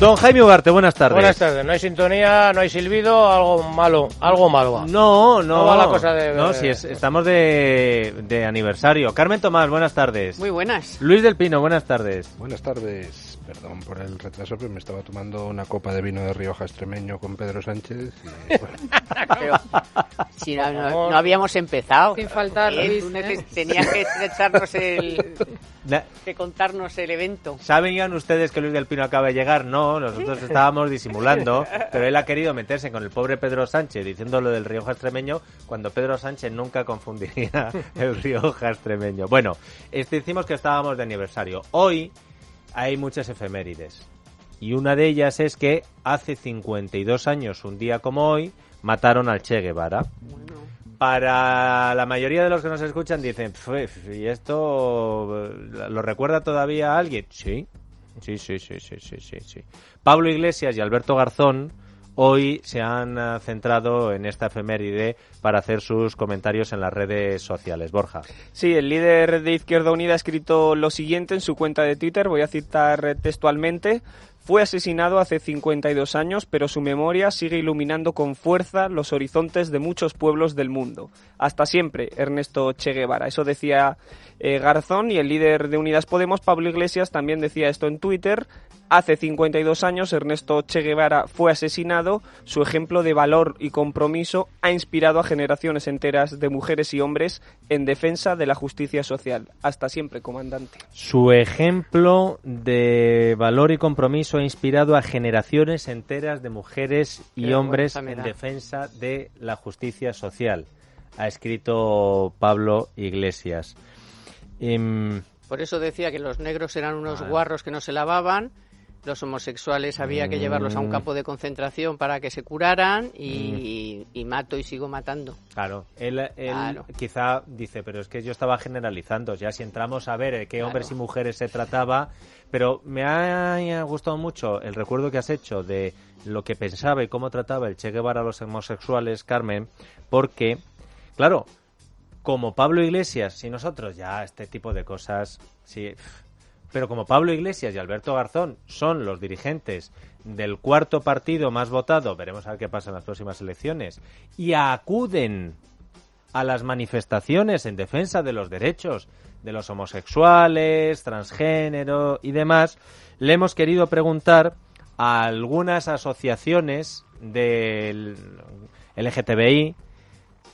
Don Jaime Ugarte, buenas tardes. Buenas tardes. No hay sintonía, no hay silbido, algo malo, algo malo va. No, no. No va la cosa de- No, sí, es- estamos de, de aniversario. Carmen Tomás, buenas tardes. Muy buenas. Luis del Pino, buenas tardes. Buenas tardes. Perdón por el retraso, pero me estaba tomando una copa de vino de Rioja extremeño con Pedro Sánchez. Y, bueno, Pero si no, no- no habíamos empezado. Sin faltar, Eh, Luis, ¿eh? Tenías que echarnos el, Na- que contarnos el evento. ¿Saben ustedes que Luis del Pino acaba de llegar? No, nosotros estábamos disimulando, pero él ha querido meterse con el pobre Pedro Sánchez diciendo lo del Rioja extremeño cuando Pedro Sánchez nunca confundiría el Rioja extremeño. Bueno, es- decimos que estábamos de aniversario. Hoy hay muchas efemérides y una de ellas es que hace 52 años, un día como hoy, mataron al Che Guevara. Para la mayoría de los que nos escuchan dicen, "Pf, ¿y esto lo recuerda todavía alguien? Sí, sí, sí, sí, sí, sí, sí, sí. Pablo Iglesias y Alberto Garzón hoy se han eh, centrado en esta efeméride para hacer sus comentarios en las redes sociales. Borja. Sí, el líder de Izquierda Unida ha escrito lo siguiente en su cuenta de Twitter, voy a citar textualmente. Fue asesinado hace 52 años, pero su memoria sigue iluminando con fuerza los horizontes de muchos pueblos del mundo. Hasta siempre, Ernesto Che Guevara. Eso decía eh, Garzón y el líder de Unidas Podemos, Pablo Iglesias, también decía esto en Twitter. Hace 52 años Ernesto Che Guevara fue asesinado. Su ejemplo de valor y compromiso ha inspirado a generaciones enteras de mujeres y hombres en defensa de la justicia social. Hasta siempre, comandante. Su ejemplo de valor y compromiso ha inspirado a generaciones enteras de mujeres y Qué hombres en defensa de la justicia social. Ha escrito Pablo Iglesias. Em, Por eso decía que los negros eran unos Ah. guarros que no se lavaban, los homosexuales había que llevarlos a un Mm. campo de concentración para que se curaran y, y mato y sigo matando. Claro, él, él Claro. quizá dice, pero es que yo estaba generalizando, ya si entramos a ver eh, qué Claro. hombres y mujeres se trataba, pero me ha gustado mucho el recuerdo que has hecho de lo que pensaba y cómo trataba el Che Guevara a los homosexuales, Carmen, porque, claro, como Pablo Iglesias y nosotros ya este tipo de cosas, sí, pero como Pablo Iglesias y Alberto Garzón son los dirigentes del cuarto partido más votado, veremos a ver qué pasa en las próximas elecciones, y acuden a las manifestaciones en defensa de los derechos de los homosexuales, transgénero y demás, le hemos querido preguntar a algunas asociaciones del LGTBI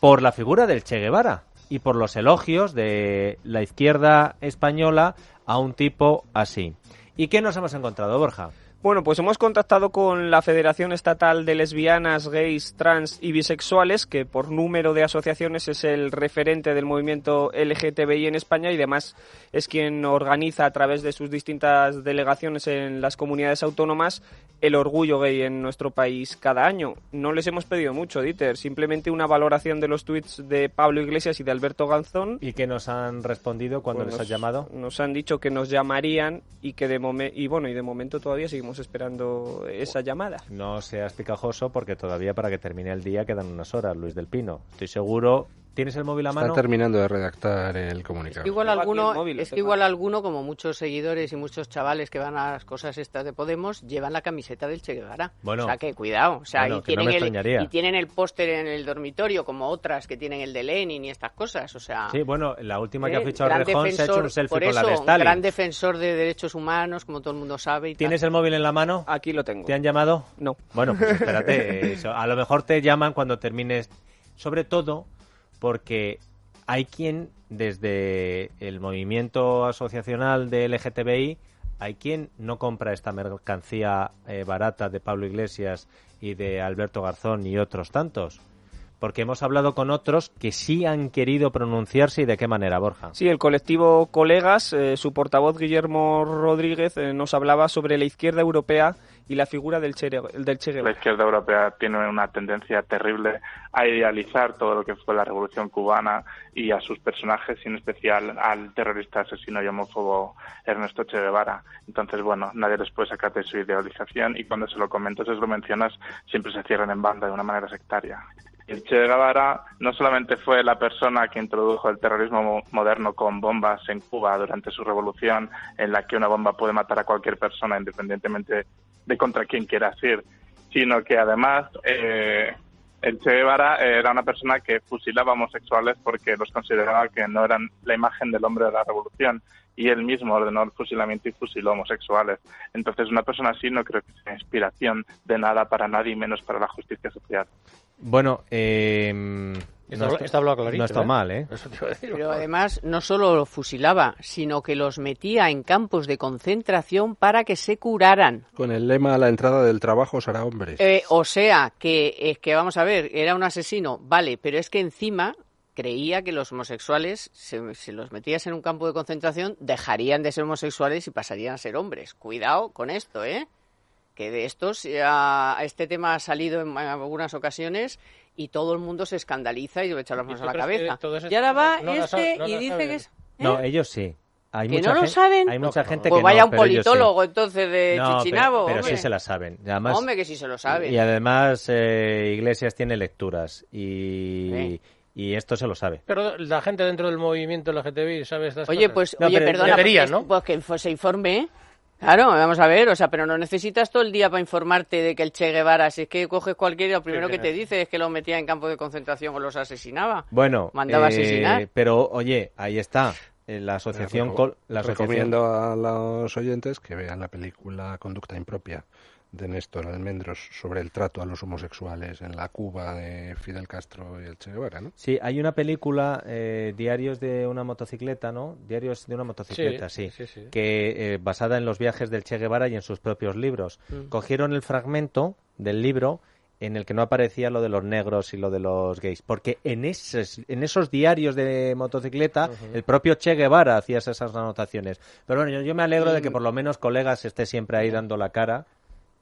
por la figura del Che Guevara y por los elogios de la izquierda española a un tipo así. ¿Y qué nos hemos encontrado, Borja? Bueno, pues hemos contactado con la Federación Estatal de Lesbianas, Gays, Trans y Bisexuales, que por número de asociaciones es el referente del movimiento LGTBI en España y además es quien organiza a través de sus distintas delegaciones en las comunidades autónomas el orgullo gay en nuestro país cada año. No les hemos pedido mucho, Dieter, simplemente una valoración de los tweets de Pablo Iglesias y de Alberto Ganzón. ¿Y qué nos han respondido cuando Pues les has nos- llamado? Nos han dicho que nos llamarían y que de momen- y bueno, y de momento todavía seguimos esperando esa llamada. No seas picajoso porque todavía para que termine el día quedan unas horas, Luis del Pino. Estoy seguro. ¿Tienes el móvil a está mano? terminando de redactar el comunicado. Igual Tengo aquí alguno, el móvil, es que igual alguno, como muchos seguidores y muchos chavales que van a las cosas estas de Podemos, llevan la camiseta del Che Guevara. Bueno. o sea que cuidado, o sea, Bueno, y, que no tienen me el, y tienen el póster en el dormitorio, como otras que tienen el de Lenin y estas cosas, o sea... Sí, bueno, la última que eh, ha fichado gran Rejón se ha hecho un selfie por con la de un Stalin. gran defensor de derechos humanos, como todo el mundo sabe. Y tal. ¿Tienes el móvil en la mano? Aquí lo tengo. ¿Te han llamado? No. Bueno, pues espérate. eso. A lo mejor te llaman cuando termines. Sobre todo porque hay quien, desde el movimiento asociacional de LGTBI, hay quien no compra esta mercancía eh, barata de Pablo Iglesias y de Alberto Garzón y otros tantos. Porque hemos hablado con otros que sí han querido pronunciarse y de qué manera, Borja. Sí, el colectivo Colegas, eh, su portavoz Guillermo Rodríguez eh, nos hablaba sobre la izquierda europea y la figura del Che, del che La Guevara. izquierda europea tiene una tendencia terrible a idealizar todo lo que fue la revolución cubana y a sus personajes, y en especial al terrorista asesino y homófobo Ernesto Che Guevara. Entonces, bueno, nadie les puede sacar de su idealización y cuando se lo comentas, se lo mencionas, siempre se cierran en banda de una manera sectaria. El Che Guevara no solamente fue la persona que introdujo el terrorismo mo- moderno con bombas en Cuba durante su revolución, en la que una bomba puede matar a cualquier persona independientemente de contra quién quieras ir, sino que además eh, el Che era una persona que fusilaba homosexuales porque los consideraba que no eran la imagen del hombre de la revolución y él mismo ordenó el fusilamiento y fusiló homosexuales. Entonces, una persona así no creo que sea inspiración de nada para nadie menos para la justicia social. Bueno, eh, Está, no está, está hablado clarito, no está ¿eh? mal, ¿eh? Eso te iba a decir. Pero además no solo los fusilaba, sino que los metía en campos de concentración para que se curaran. Con el lema a la entrada del trabajo será hombres. Eh, o sea, que es que vamos a ver, era un asesino, vale, pero es que encima creía que los homosexuales, se, si los metías en un campo de concentración, dejarían de ser homosexuales y pasarían a ser hombres. Cuidado con esto, ¿eh? Que de estos, ya, este tema ha salido en algunas ocasiones y todo el mundo se escandaliza y le echa las ¿Y manos a la cabeza. eso Y ahora va no este no y dice saben? que es... ¿eh? No, ellos sí. Hay ¿Que mucha no lo saben? Hay mucha No, gente Pues que vaya no, un sí. politólogo entonces de No, Chichinabo, pero, pero sí se la saben. Y además, Hombre, que sí se lo sabe. Y además, eh, Iglesias tiene lecturas y, y esto se lo sabe. Pero la gente dentro del movimiento LGTBI sabe estas Oye, cosas. pues, No, oye, perdona, deberían, pues, ¿no? pues que se informe. Claro, vamos a ver, o sea, pero no necesitas todo el día para informarte de que el Che Guevara, si es que coges cualquiera, lo primero que te dice es que los metía en campos de concentración o los asesinaba. Bueno, Mandaba eh, asesinar. pero oye, ahí está. eh, La asociación, la asociación Recomiendo a los oyentes que vean la película Conducta Impropia de Néstor Almendros sobre el trato a los homosexuales en la Cuba de Fidel Castro y el Che Guevara, ¿no? Sí, hay una película, eh, Diarios de una motocicleta, ¿no? Diarios de una motocicleta, sí. sí, sí. Que eh, basada en los viajes del Che Guevara y en sus propios libros. Mm. Cogieron el fragmento del libro en el que no aparecía lo de los negros y lo de los gays, porque en esos, en esos diarios de motocicleta el propio Che Guevara hacía esas anotaciones. Pero bueno, yo, yo me alegro de que por lo menos colegas esté siempre ahí dando la cara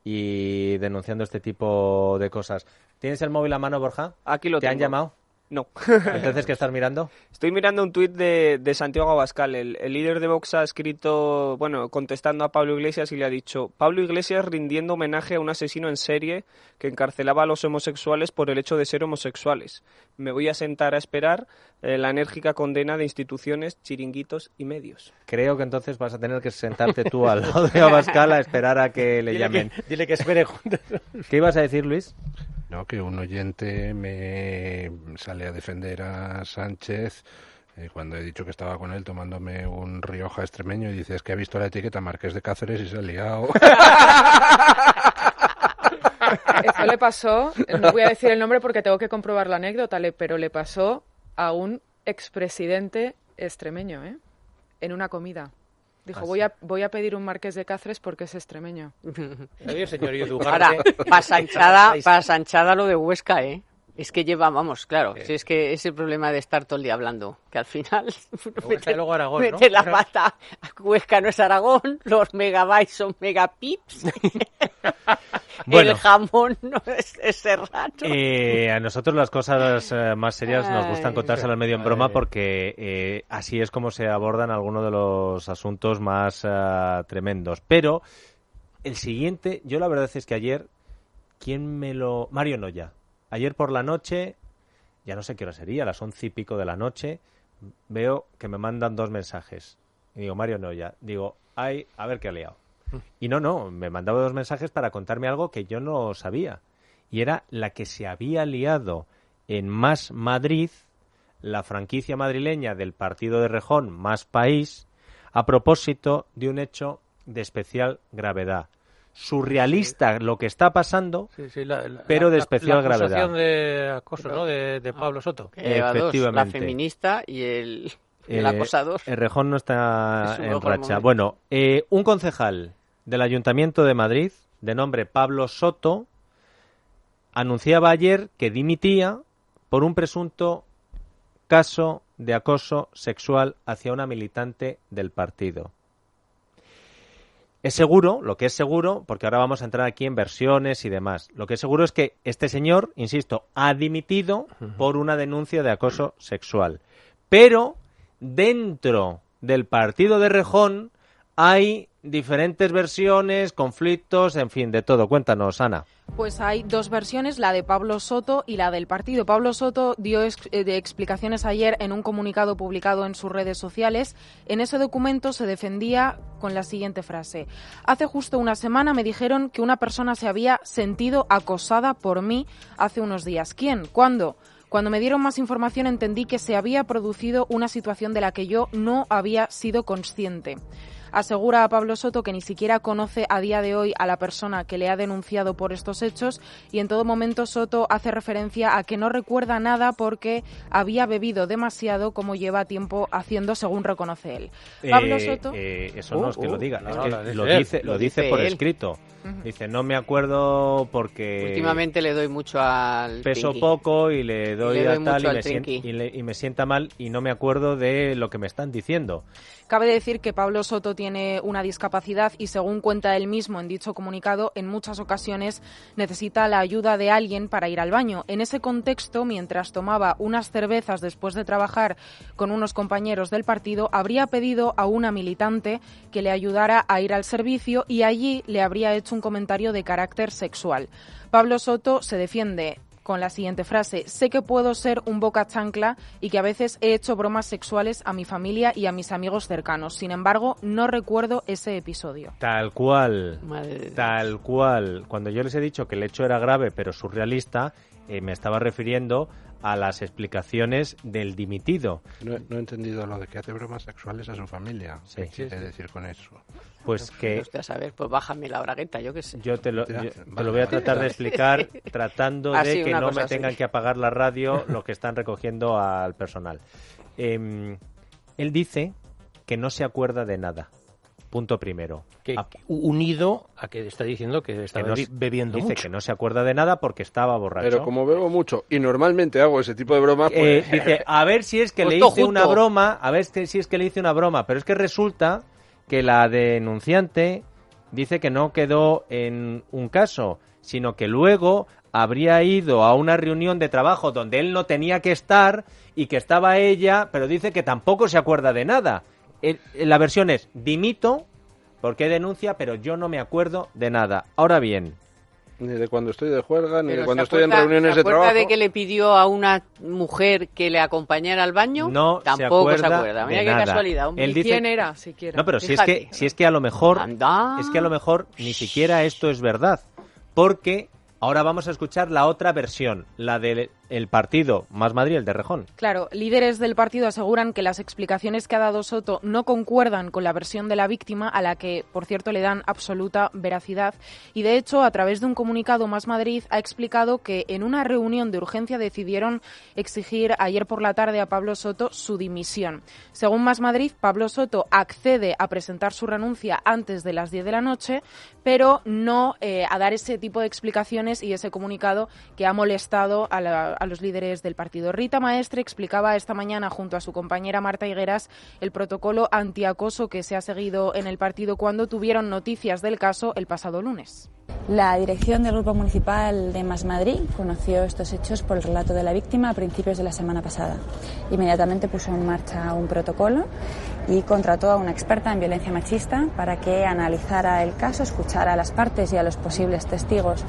y denunciando este tipo de cosas. ¿Tienes el móvil a mano, Borja? Aquí lo ¿Te han llamado? No. Entonces, ¿qué estás mirando? Estoy mirando un tuit de, de Santiago Abascal. El, el líder de Vox ha escrito, bueno, contestando a Pablo Iglesias y le ha dicho, Pablo Iglesias rindiendo homenaje a un asesino en serie que encarcelaba a los homosexuales por el hecho de ser homosexuales. Me voy a sentar a esperar eh, la enérgica condena de instituciones, chiringuitos y medios. Creo que entonces vas a tener que sentarte tú al lado de Abascal a esperar a que le Dile llamen. que, dile que espere juntos. ¿Qué ibas a decir, Luis? No, que un oyente me sale a defender a Sánchez eh, cuando he dicho que estaba con él tomándome un Rioja extremeño y dices que ha visto la etiqueta Marqués de Cáceres y se ha liado. Eso le pasó, no voy a decir el nombre porque tengo que comprobar la anécdota, pero le pasó a un expresidente extremeño, ¿eh? En una comida. Dijo, ¿Ah, voy, a, voy a pedir un marqués de Cáceres porque es extremeño. Adiós, señor Ahora, Ugarte. para Sanchada, para Sanchada lo de Huesca, ¿eh? Es que lleva, vamos, claro, si es que es el problema de estar todo el día hablando, que al final y luego Aragón, ¿no? mete la pata, Huesca no es Aragón, los megabytes son megapips, Bueno. el jamón no es, es serrano. Eh, a nosotros las cosas eh, más serias nos gustan contárselas al medio en broma porque eh, así es como se abordan algunos de los asuntos más eh, tremendos. Pero el siguiente, yo la verdad es que ayer, ¿quién me lo...? Mario Noya. Ayer por la noche, ya no sé qué hora sería, las once y pico de la noche, veo que me mandan dos mensajes. Y digo, Mario Noya. Digo, ay, a ver qué ha liado. Y no, no, me mandaba dos mensajes para contarme algo que yo no sabía. Y era la que se había liado en Más Madrid, la franquicia madrileña del partido de Rejón Más País, a propósito de un hecho de especial gravedad. Surrealista lo que está pasando, Sí, sí, la- la- Pero de la- especial la acusación gravedad. de acoso, ¿no? De, de Pablo Soto. Que lleva dos, la efectivamente. feminista y el, el Eh, acosador. El Rejón no está en racha. momento. Bueno, eh, un concejal del Ayuntamiento de Madrid, de nombre Pablo Soto, anunciaba ayer que dimitía por un presunto caso de acoso sexual hacia una militante del partido. Es seguro, lo que es seguro, porque ahora vamos a entrar aquí en versiones y demás, lo que es seguro es que este señor, insisto, ha dimitido por una denuncia de acoso sexual. Pero dentro del partido de Rejón hay diferentes versiones, conflictos, en fin, de todo. Cuéntanos, Ana. Pues hay dos versiones, la de Pablo Soto y la del partido. Pablo Soto dio eh, explicaciones ayer en un comunicado publicado en sus redes sociales. En ese documento se defendía con la siguiente frase. Hace justo una semana me dijeron que una persona se había sentido acosada por mí hace unos días. ¿Quién? ¿Cuándo? Cuando me dieron más información entendí que se había producido una situación de la que yo no había sido consciente. Asegura a Pablo Soto que ni siquiera conoce a día de hoy a la persona que le ha denunciado por estos hechos y en todo momento Soto hace referencia a que no recuerda nada porque había bebido demasiado como lleva tiempo haciendo según reconoce él. Pablo Eh, Soto eh, eso no Uh, es que lo uh, diga, no, es no, que lo dice lo dice, lo Lo dice dice por él. escrito. Dice, no me acuerdo porque Últimamente le doy mucho al peso Trinqui. poco y le doy le doy a tal y me, sien- Trinqui. y, le- y me sienta mal y no me acuerdo de lo que me están diciendo. Cabe decir que Pablo Soto tiene una discapacidad y, según cuenta él mismo en dicho comunicado, en muchas ocasiones necesita la ayuda de alguien para ir al baño. En ese contexto, mientras tomaba unas cervezas después de trabajar con unos compañeros del partido, habría pedido a una militante que le ayudara a ir al servicio y allí le habría hecho un comentario de carácter sexual. Pablo Soto se defiende con la siguiente frase. Sé que puedo ser un boca chancla y que a veces he hecho bromas sexuales a mi familia y a mis amigos cercanos. Sin embargo, no recuerdo ese episodio. Tal cual. Madre de Dios. Tal cual. Cuando yo les he dicho que el hecho era grave pero surrealista, eh, me estaba refiriendo a las explicaciones del dimitido. No, no he entendido lo de que hace bromas sexuales a su familia. Sí. ¿Qué quiere decir con eso? Pues que a saber, pues bájame la bragueta, yo qué sé. yo te lo, yo te lo voy a tratar de explicar tratando de que no me así. tengan que apagar la radio los que están recogiendo al personal. Em, él dice que no se acuerda de nada. Punto primero. Que, Ah, unido a que está diciendo que está que no bebiendo dice mucho. que no se acuerda de nada porque estaba borracho. Pero como bebo mucho y normalmente hago ese tipo de bromas, Eh, pues... dice, a ver si es que Pues le todo hice una broma, a ver si es que le hice una broma, pero es que resulta que la denunciante dice que no quedó en un caso, sino que luego habría ido a una reunión de trabajo donde él no tenía que estar y que estaba ella, pero dice que tampoco se acuerda de nada. La versión es dimito porque denuncia, pero yo no me acuerdo de nada. Ahora bien, Ni de cuando estoy de juerga, ni Pero de cuando ¿se estoy en reuniones ¿se de acuerda trabajo. de que le pidió a una mujer que le acompañara al baño? no se Tampoco acuerda, se acuerda. Mira de qué nada. casualidad. hombre. Él ¿Y dice- quién era, siquiera? No, pero si es que si es que a lo mejor Anda. es que a lo mejor ni siquiera esto es verdad, porque ahora vamos a escuchar la otra versión, la del el partido Más Madrid, el de Rejón. Claro, líderes del partido aseguran que las explicaciones que ha dado Soto no concuerdan con la versión de la víctima, a la que, por cierto, le dan absoluta veracidad. Y de hecho, a través de un comunicado, Más Madrid ha explicado que en una reunión de urgencia decidieron exigir ayer por la tarde a Pablo Soto su dimisión. Según Más Madrid, Pablo Soto accede a presentar su renuncia antes de las 10 de la noche, pero no eh, a dar ese tipo de explicaciones y ese comunicado que ha molestado a, la- a los líderes del partido. Rita Maestre explicaba esta mañana junto a su compañera Marta Higueras el protocolo antiacoso que se ha seguido en el partido cuando tuvieron noticias del caso el pasado lunes. La dirección del Grupo Municipal de Más Madrid conoció estos hechos por el relato de la víctima a principios de la semana pasada. Inmediatamente puso en marcha un protocolo y contrató a una experta en violencia machista para que analizara el caso, escuchara a las partes y a los posibles testigos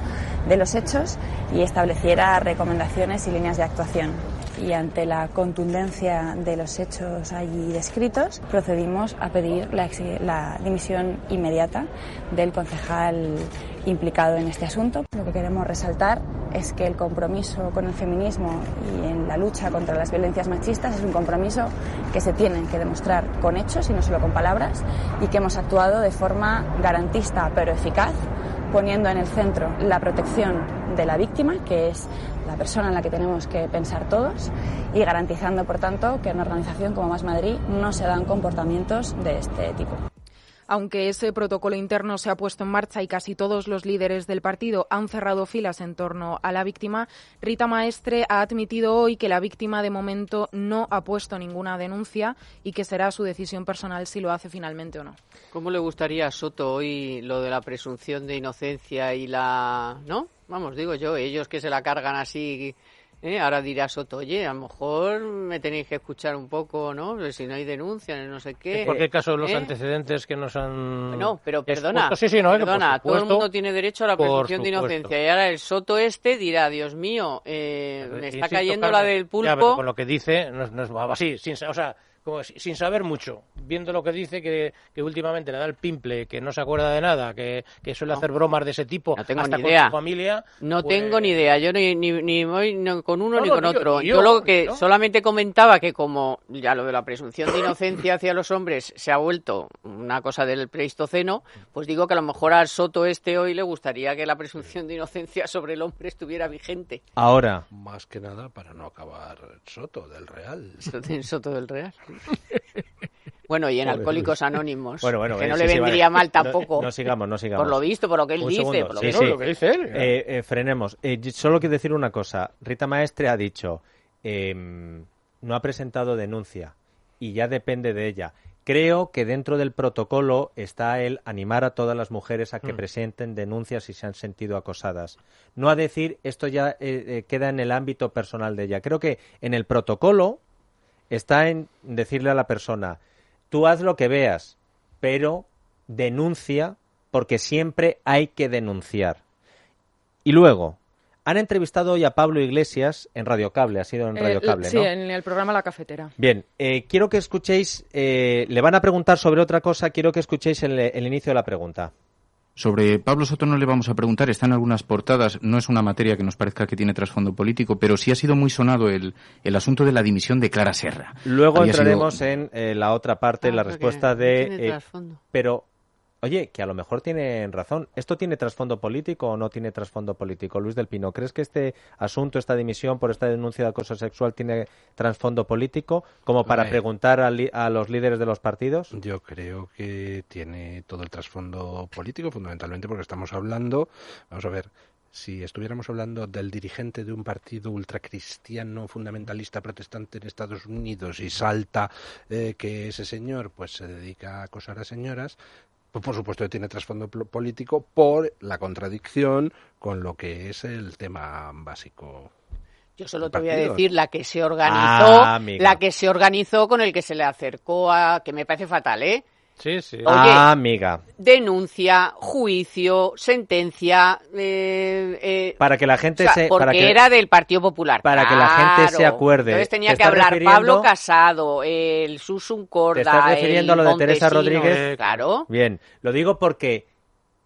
de los hechos y estableciera recomendaciones y líneas de actuación. Y ante la contundencia de los hechos allí descritos, procedimos a pedir la, dimisión inmediata del concejal implicado en este asunto. Lo que queremos resaltar es que el compromiso con el feminismo y en la lucha contra las violencias machistas es un compromiso que se tiene que demostrar con hechos y no solo con palabras y que hemos actuado de forma garantista pero eficaz poniendo en el centro la protección de la víctima, que es persona en la que tenemos que pensar todos, y garantizando, por tanto, que en una organización como Más Madrid no se dan comportamientos de este tipo. Aunque ese protocolo interno se ha puesto en marcha y casi todos los líderes del partido han cerrado filas en torno a la víctima, Rita Maestre ha admitido hoy que la víctima de momento no ha puesto ninguna denuncia y que será su decisión personal si lo hace finalmente o no. ¿Cómo le gustaría a Soto hoy lo de la presunción de inocencia y la... ¿No? Vamos, digo yo, ellos que se la cargan así ¿eh? Ahora dirá Soto, oye, a lo mejor me tenéis que escuchar un poco, ¿no? Pues si no hay denuncia, no sé qué. En cualquier caso, los ¿eh? antecedentes que nos han. No, pero perdona, sí, sí, no, perdona, todo el mundo tiene derecho a la presunción de inocencia. Y ahora el Soto este dirá, Dios mío, eh, me está cayendo la del ya, pero pulpo. con lo que dice, no, es- no es así, sin, o sea, como si- sin saber mucho, viendo lo que dice, que, que últimamente le da el pimple, que no se acuerda de nada, que, que suele hacer bromas de ese tipo, No tengo hasta ni con su familia. No pues- tengo ni idea, yo ni, ni, ni voy no con uno No, ni no, con yo, otro. yo, yo, lo que solamente comentaba que como ya lo de la presunción de inocencia hacia los hombres se ha vuelto una cosa del pleistoceno, pues digo que a lo mejor al Soto este hoy le gustaría que la presunción de inocencia sobre el hombre estuviera vigente. Ahora, Más que nada para no acabar Soto del Real. Soto, Soto del Real. Bueno, y en Pobre Alcohólicos Anónimos, bueno, bueno, que eh, no sí, le sí, vendría vale. mal tampoco. No, sigamos, no sigamos. por lo visto, por lo que él Un dice. segundo. por lo Sí, que- sí. lo que dice él. Eh, eh, frenemos. Eh, solo quiero decir una cosa. Rita Maestre ha dicho, em, no ha presentado denuncia y ya depende de ella. Creo que dentro del protocolo está el animar a todas las mujeres a que Mm. presenten denuncias si se han sentido acosadas. No a decir esto ya eh, queda en el ámbito personal de ella. Creo que en el protocolo está en decirle a la persona, tú haz lo que veas, pero denuncia porque siempre hay que denunciar. Y luego, han entrevistado hoy a Pablo Iglesias en Radio Cable, ha sido en Radio Eh, Cable, sí, ¿no? en el programa La Cafetera. Bien, eh, quiero que escuchéis, eh, le van a preguntar sobre otra cosa, quiero que escuchéis el, el inicio de la pregunta. Sobre Pablo Soto no le vamos a preguntar, está en algunas portadas, no es una materia que nos parezca que tiene trasfondo político, pero sí ha sido muy sonado el, el asunto de la dimisión de Clara Serra. Luego Había sido- entraremos en eh, la otra parte, Ah, la respuesta no de... tiene eh, trasfondo. pero, oye, que a lo mejor tienen razón. ¿Esto tiene trasfondo político o no tiene trasfondo político? Luis del Pino, ¿crees que este asunto, esta dimisión por esta denuncia de acoso sexual tiene trasfondo político como para preguntar a los líderes de los partidos? Yo creo que tiene todo el trasfondo político, fundamentalmente porque estamos hablando, vamos a ver, si estuviéramos hablando del dirigente de un partido ultracristiano fundamentalista protestante en Estados Unidos y salta eh, que ese señor pues se dedica a acosar a señoras, pues por supuesto que tiene trasfondo político por la contradicción con lo que es el tema básico. Yo solo te voy a decir la que se organizó, Ah, la que se organizó con el que se le acercó a, que me parece fatal, ¿eh? Sí, sí. Oye. Ah, amiga. Denuncia, juicio, sentencia, eh, eh, Para que la o gente sea, se... porque para que- era del Partido Popular. para que la gente se acuerde. Entonces tenía ¿Te que hablar refiriendo- Pablo Casado, el Susun Corda, ¿Te estás refiriendo el a lo de Teresa. Rodríguez? Claro. Bien, lo digo porque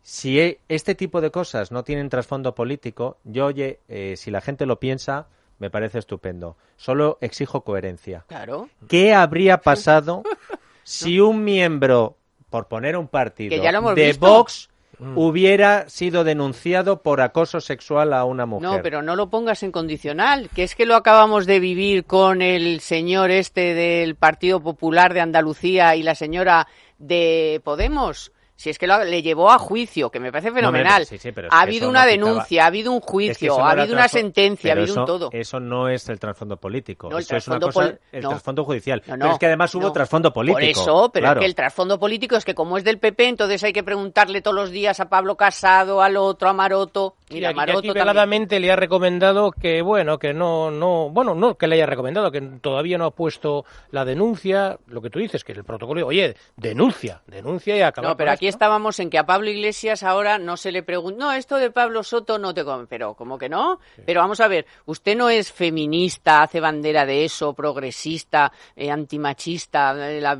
si e- este tipo de cosas no tienen trasfondo político, yo, oye, eh, si la gente lo piensa, me parece estupendo. Solo exijo coherencia. Claro. ¿Qué habría pasado si un miembro, por poner un partido, Que ya lo hemos de visto. Vox hubiera sido denunciado por acoso sexual a una mujer? No, pero no lo pongas en condicional, que es que lo acabamos de vivir con el señor este del Partido Popular de Andalucía y la señora de Podemos. Si es que lo- le llevó a juicio, que me parece No, fenomenal. sí, sí, pero es ha habido una no quitaba- denuncia, ha habido un Es que juicio, ha habido una sentencia, ha habido un eso- todo. Eso no es el trasfondo político. No, eso es una cosa, el trasfondo judicial. Pero es que además hubo trasfondo político. Por eso, pero claro. es que el trasfondo político es que como es del PP, entonces hay que preguntarle todos los días a Pablo Casado, al otro, a Maroto. Mira, aquí, Maroto aquí veladamente le ha recomendado que, bueno, que no, no, bueno, no que le haya recomendado, que todavía no ha puesto la denuncia, lo que tú dices, que el protocolo, oye, denuncia, denuncia y acaba No, pero aquí estábamos en que a Pablo Iglesias ahora no se le pregunta, no, esto de Pablo Soto no te come, pero ¿cómo que no? Pero vamos a ver, usted no es feminista, hace bandera de eso, progresista, eh, antimachista, eh, la,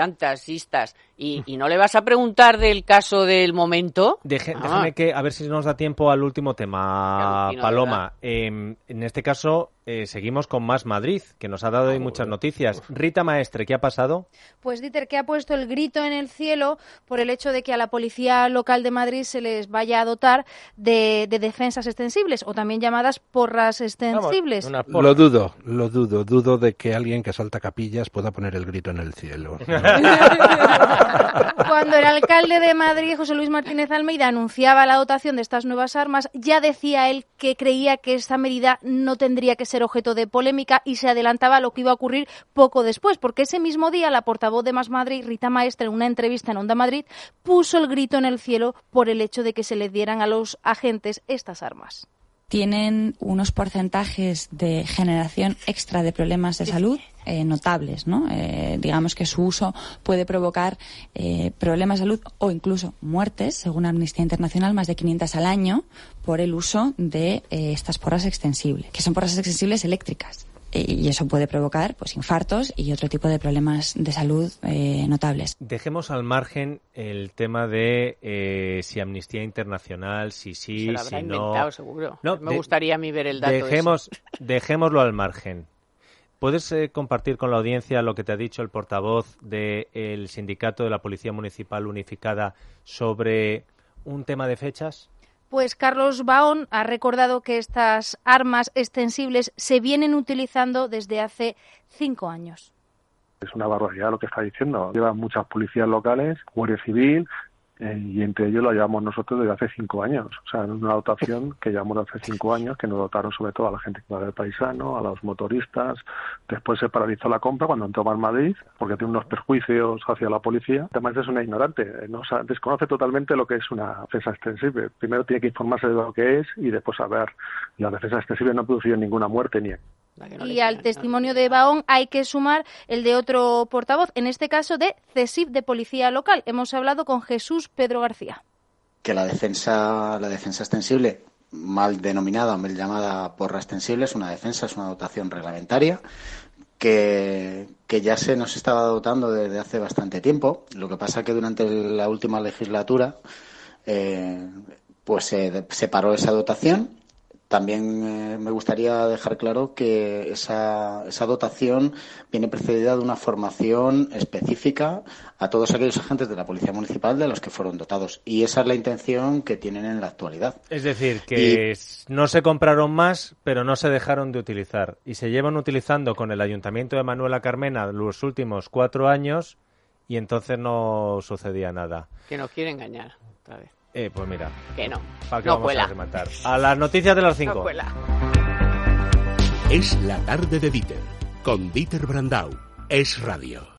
antasistas, y, y no le vas a preguntar del caso del momento. Deje- Ah. Déjame que, a ver si nos da tiempo al último tema, Paloma. Eh, en este caso, eh, seguimos con Más Madrid, que nos ha dado Ah, hoy muchas noticias. Rita Maestre, ¿qué ha pasado? Pues Dieter, que ha puesto el grito en el cielo por el hecho de que a la policía local de Madrid se les vaya a dotar de, de defensas extensibles, o también llamadas porras extensibles. Lo dudo, lo dudo, dudo de que alguien que salta capillas pueda poner el grito en el cielo. Cuando el alcalde de Madrid, José Luis Martínez Almeida, anunciaba la dotación de estas nuevas armas, ya decía él que creía que esta medida no tendría que ser objeto de polémica y se adelantaba lo que iba a ocurrir poco después, porque ese mismo día la portavoz de Más Madrid, Rita Maestre, en una entrevista en Onda Madrid, puso el grito en el cielo por el hecho de que se le dieran a los agentes estas armas. Tienen unos porcentajes de generación extra de problemas de salud eh, notables, ¿no? Eh, digamos que su uso puede provocar eh, problemas de salud o incluso muertes, según Amnistía Internacional, más de 500 al año por el uso de estas porras extensibles, que son porras extensibles eléctricas y eso puede provocar pues infartos y otro tipo de problemas de salud eh, notables. Dejemos al margen el tema de eh, si Amnistía Internacional, si sí, Se lo habrá si no. inventado, seguro. No, Me de- gustaría a mí ver el dato. Dejemos, ese. dejémoslo al margen. ¿Puedes eh, compartir con la audiencia lo que te ha dicho el portavoz del sindicato de la Policía Municipal Unificada sobre un tema de fechas? Pues Carlos Baón ha recordado que estas armas extensibles se vienen utilizando desde hace cinco años. Es una barbaridad lo que está diciendo. Llevan muchas policías locales, Guardia Civil, y entre ellos lo llevamos nosotros desde hace cinco años. O sea, una dotación que llevamos desde hace cinco años, que nos dotaron sobre todo a la gente que va del paisano, a los motoristas. Después se paralizó la compra cuando entró en Madrid, porque tiene unos perjuicios hacia la policía. Además es una ignorante, eh, no sa- desconoce totalmente lo que es una defensa extensible. Primero tiene que informarse de lo que es y después saber. La defensa extensible no ha producido ninguna muerte ni Y al testimonio de Baón hay que sumar el de otro portavoz, en este caso de CESIF de Policía Local. Hemos hablado con Jesús Pedro García. que la defensa, la defensa extensible, mal denominada o mal llamada porra extensible, es una defensa, es una dotación reglamentaria que, que ya se nos estaba dotando desde hace bastante tiempo. Lo que pasa que durante la última legislatura eh, pues se, se paró esa dotación. También eh, me gustaría dejar claro que esa, esa dotación viene precedida de una formación específica a todos aquellos agentes de la Policía Municipal de los que fueron dotados. Y esa es la intención que tienen en la actualidad. Es decir, que no se compraron más, pero no se dejaron de utilizar. Y se llevan utilizando con el Ayuntamiento de Manuela Carmena los últimos cuatro años y entonces no sucedía nada. Que nos quiere engañar otra vez. Eh, pues mira, Que no. ¿para qué no vamos cuela. a rematar? A las noticias de las No cinco. cuela. Es la tarde de Dieter, con Dieter Brandau. Es radio.